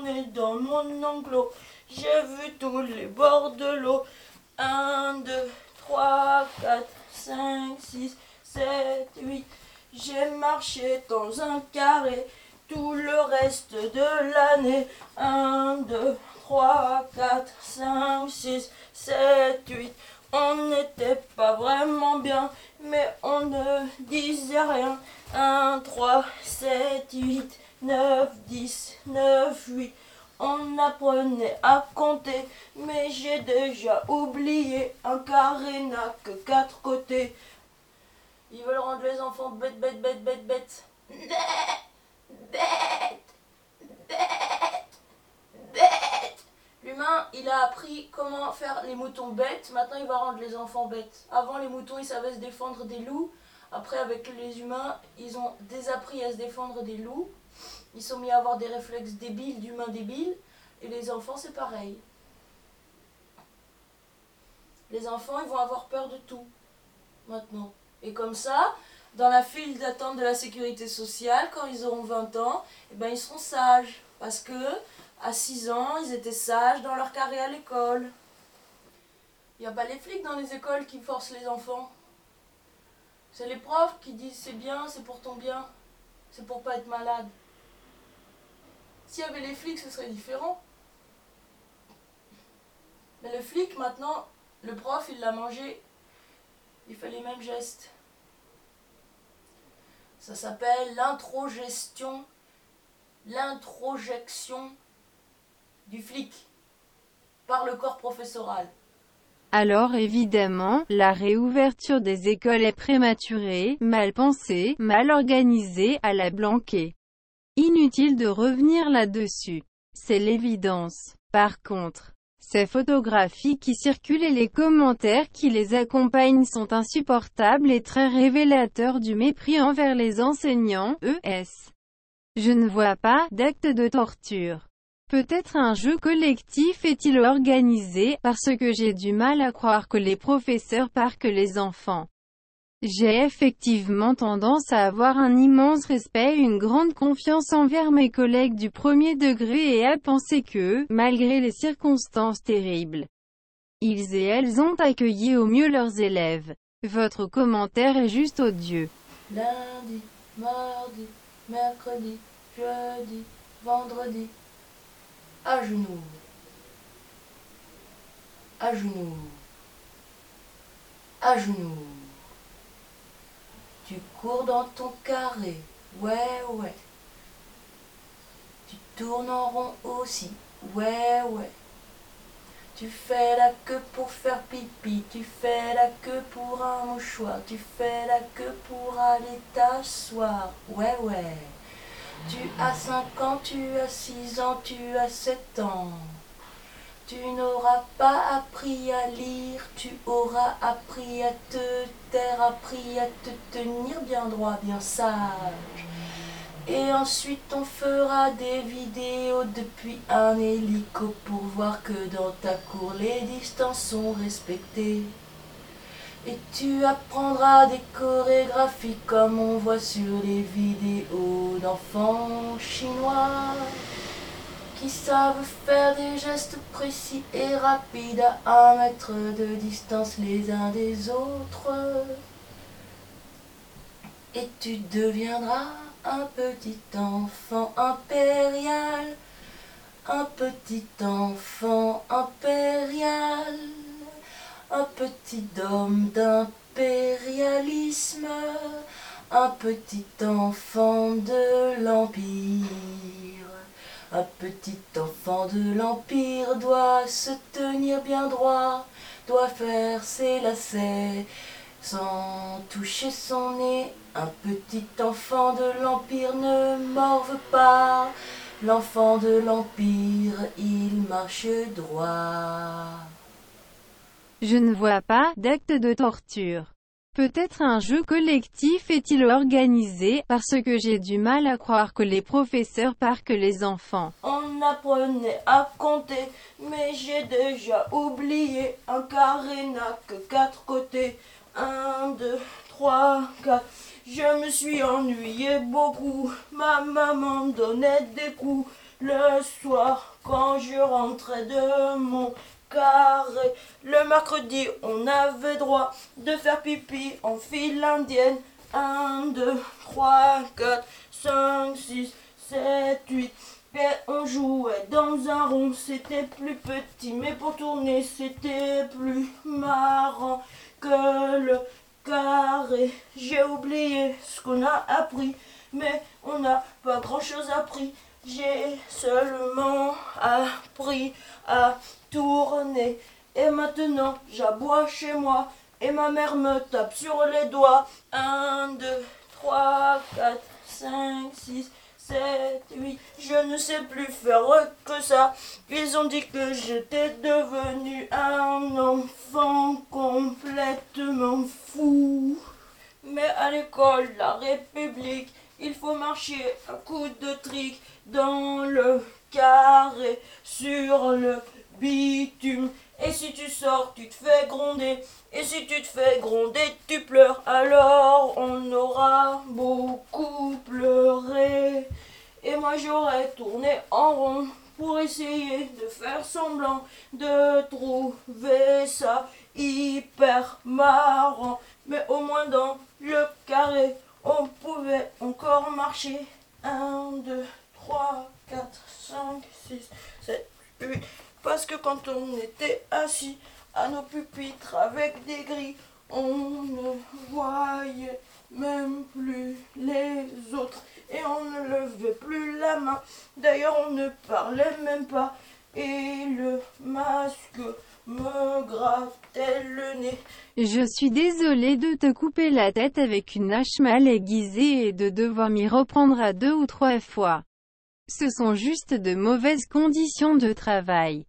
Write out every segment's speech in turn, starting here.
journée dans mon enclos. J'ai vu tous les bords de l'eau. 1, 2, 3, 4, 5, 6, 7, 8. J'ai marché dans un carré tout le reste de l'année. 1, 2, 3, 4, 5, 6, 7, 8. On n'était pas vraiment bien, mais on ne disait rien. 1, 3, 7, 8, 9, 10, 9, 8. On apprenait à compter, mais j'ai déjà oublié. Un carré n'a que quatre côtés. Ils veulent rendre les enfants bêtes, bêtes, bêtes, bêtes, bêtes. Bêtes, bêtes, bêtes, bêtes. L'humain, il a appris comment faire les moutons bêtes. Maintenant, il va rendre les enfants bêtes. Avant, les moutons, ils savaient se défendre des loups. Après, avec les humains, ils ont désappris à se défendre des loups. Ils sont mis à avoir des réflexes débiles d'humains débiles. Et les enfants, c'est pareil. Les enfants, ils vont avoir peur de tout. Maintenant. Et comme ça, dans la file d'attente de la sécurité sociale, quand ils auront 20 ans, eh ben, ils seront sages. Parce que, à 6 ans, ils étaient sages dans leur carré à l'école. Il n'y a pas les flics dans les écoles qui forcent les enfants. C'est les profs qui disent c'est bien, c'est pour ton bien, c'est pour pas être malade. S'il y avait les flics, ce serait différent. Mais le flic, maintenant, le prof, il l'a mangé. Il fait les mêmes gestes. Ça s'appelle l'introgestion, l'introjection du flic par le corps professoral. Alors évidemment, la réouverture des écoles est prématurée, mal pensée, mal organisée, à la blanquée. Inutile de revenir là-dessus. C'est l'évidence. Par contre, ces photographies qui circulent et les commentaires qui les accompagnent sont insupportables et très révélateurs du mépris envers les enseignants, ES. Je ne vois pas d'acte de torture. Peut-être un jeu collectif est-il organisé, parce que j'ai du mal à croire que les professeurs parquent les enfants. J'ai effectivement tendance à avoir un immense respect et une grande confiance envers mes collègues du premier degré et à penser que, malgré les circonstances terribles, ils et elles ont accueilli au mieux leurs élèves. Votre commentaire est juste odieux. Lundi, mardi, mercredi, jeudi, vendredi. À genoux. À genoux. À genoux. Tu cours dans ton carré. Ouais, ouais. Tu tournes en rond aussi. Ouais, ouais. Tu fais la queue pour faire pipi, tu fais la queue pour un mouchoir, tu fais la queue pour aller t'asseoir. Ouais, ouais. Tu as 5 ans, tu as 6 ans, tu as 7 ans. Tu n'auras pas appris à lire, tu auras appris à te taire, appris à te tenir bien droit, bien sage. Et ensuite on fera des vidéos depuis un hélico pour voir que dans ta cour les distances sont respectées. Et tu apprendras des chorégraphies comme on voit sur les vidéos d'enfants chinois qui savent faire des gestes précis et rapides à un mètre de distance les uns des autres. Et tu deviendras un petit enfant impérial, un petit enfant impérial un petit homme d'impérialisme, un petit enfant de l'Empire. Un petit enfant de l'Empire doit se tenir bien droit, doit faire ses lacets sans toucher son nez. Un petit enfant de l'Empire ne morve pas. L'enfant de l'Empire, il marche droit. Je ne vois pas d'acte de torture. Peut-être un jeu collectif est-il organisé, parce que j'ai du mal à croire que les professeurs parquent les enfants. On apprenait à compter, mais j'ai déjà oublié. Un carré que quatre côtés. Un, deux, trois, quatre. Je me suis ennuyé beaucoup. Ma maman donnait des coups. Le soir, quand je rentrais de mon carré, le mercredi, on avait droit de faire pipi en file indienne. 1, 2, 3, 4, 5, 6, 7, 8. Et on jouait dans un rond, c'était plus petit, mais pour tourner, c'était plus marrant que le carré. J'ai oublié ce qu'on a appris, mais on n'a pas grand-chose appris. J'ai seulement appris à Et maintenant, j'aboie chez moi. Et ma mère me tape sur les doigts. 1, 2, 3, 4, 5, 6, 7, 8. Je ne sais plus faire que ça. Ils ont dit que j'étais devenu un enfant complètement fou. Mais à l'école, la République, il faut marcher à coups de trick dans le carré, sur le bitume. Et si tu sors, tu te fais gronder. Et si tu te fais gronder, tu pleures. Alors on aura beaucoup pleuré. Et moi j'aurais tourné en rond pour essayer de faire semblant de trouver ça hyper marrant. Mais au moins dans le carré, on pouvait encore marcher. 1, 2, 3, 4, 5, 6, 7, 8. Parce que quand on était assis à nos pupitres avec des grilles, on ne voyait même plus les autres et on ne levait plus la main. D'ailleurs, on ne parlait même pas et le masque me grattait le nez. Je suis désolé de te couper la tête avec une hache mal aiguisée et de devoir m'y reprendre à deux ou trois fois. Ce sont juste de mauvaises conditions de travail.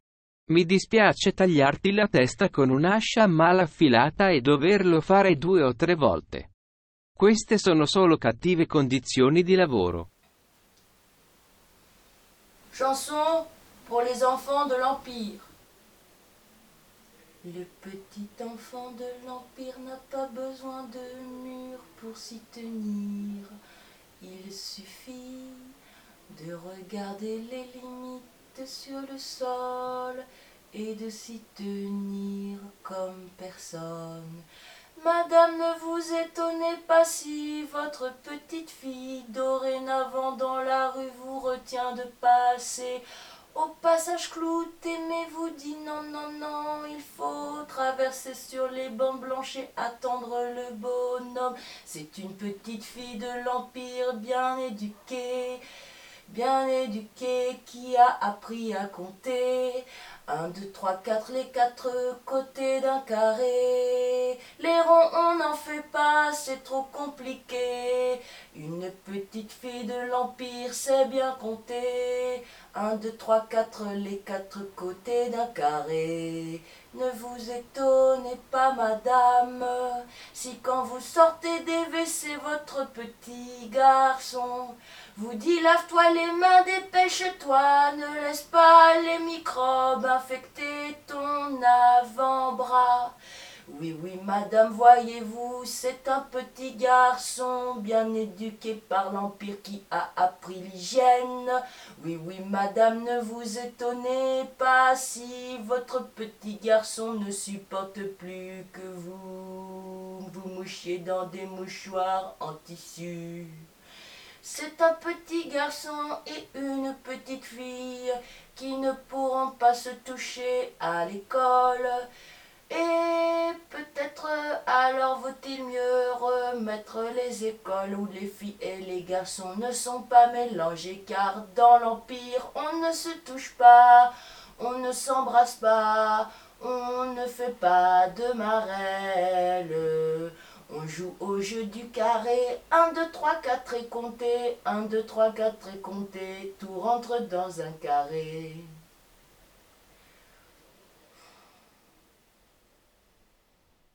Mi dispiace tagliarti la testa con un'ascia mal affilata e doverlo fare due o tre volte. Queste sono solo cattive condizioni di lavoro. Chanson pour les enfants de l'Empire. Le petit enfant de l'Empire n'a pas besoin de murs pour s'y tenir. Il suffit de regarder les sur le sol et de s'y tenir comme personne. Madame, ne vous étonnez pas si votre petite fille dorénavant dans la rue vous retient de passer. Au passage clouté, mais vous dit non, non, non, il faut traverser sur les bancs blanches et attendre le bonhomme. C'est une petite fille de l'Empire bien éduquée, bien éduquée, qui a appris à compter. Un, deux, trois, quatre, les quatre côtés d'un carré. Les ronds, on n'en fait pas, c'est trop compliqué. Une petite fille de l'Empire sait bien compter. Un, deux, trois, quatre, les quatre côtés d'un carré. Ne vous étonnez pas, madame, si quand vous sortez des Votre petit garçon vous dit lave-toi les mains, dépêche-toi, ne laisse pas les microbes infecter ton avant-bras. Oui, oui, madame, voyez-vous, c'est un petit garçon bien éduqué par l'Empire qui a appris l'hygiène. Oui, oui, madame, ne vous étonnez pas si votre petit garçon ne supporte plus que vous vous mouchiez dans des mouchoirs en tissu. C'est un petit garçon et une petite fille qui ne pourront pas se toucher à l'école. Et peut-être alors vaut-il mieux remettre les écoles où les filles et les garçons ne sont pas mélangés car dans l'Empire on ne se touche pas, on ne s'embrasse pas, on ne fait pas de marelle. On joue au jeu du carré. 1, 2, 3, 4 et compter. 1, 2, 3, 4 et compter. Tout rentre dans un carré.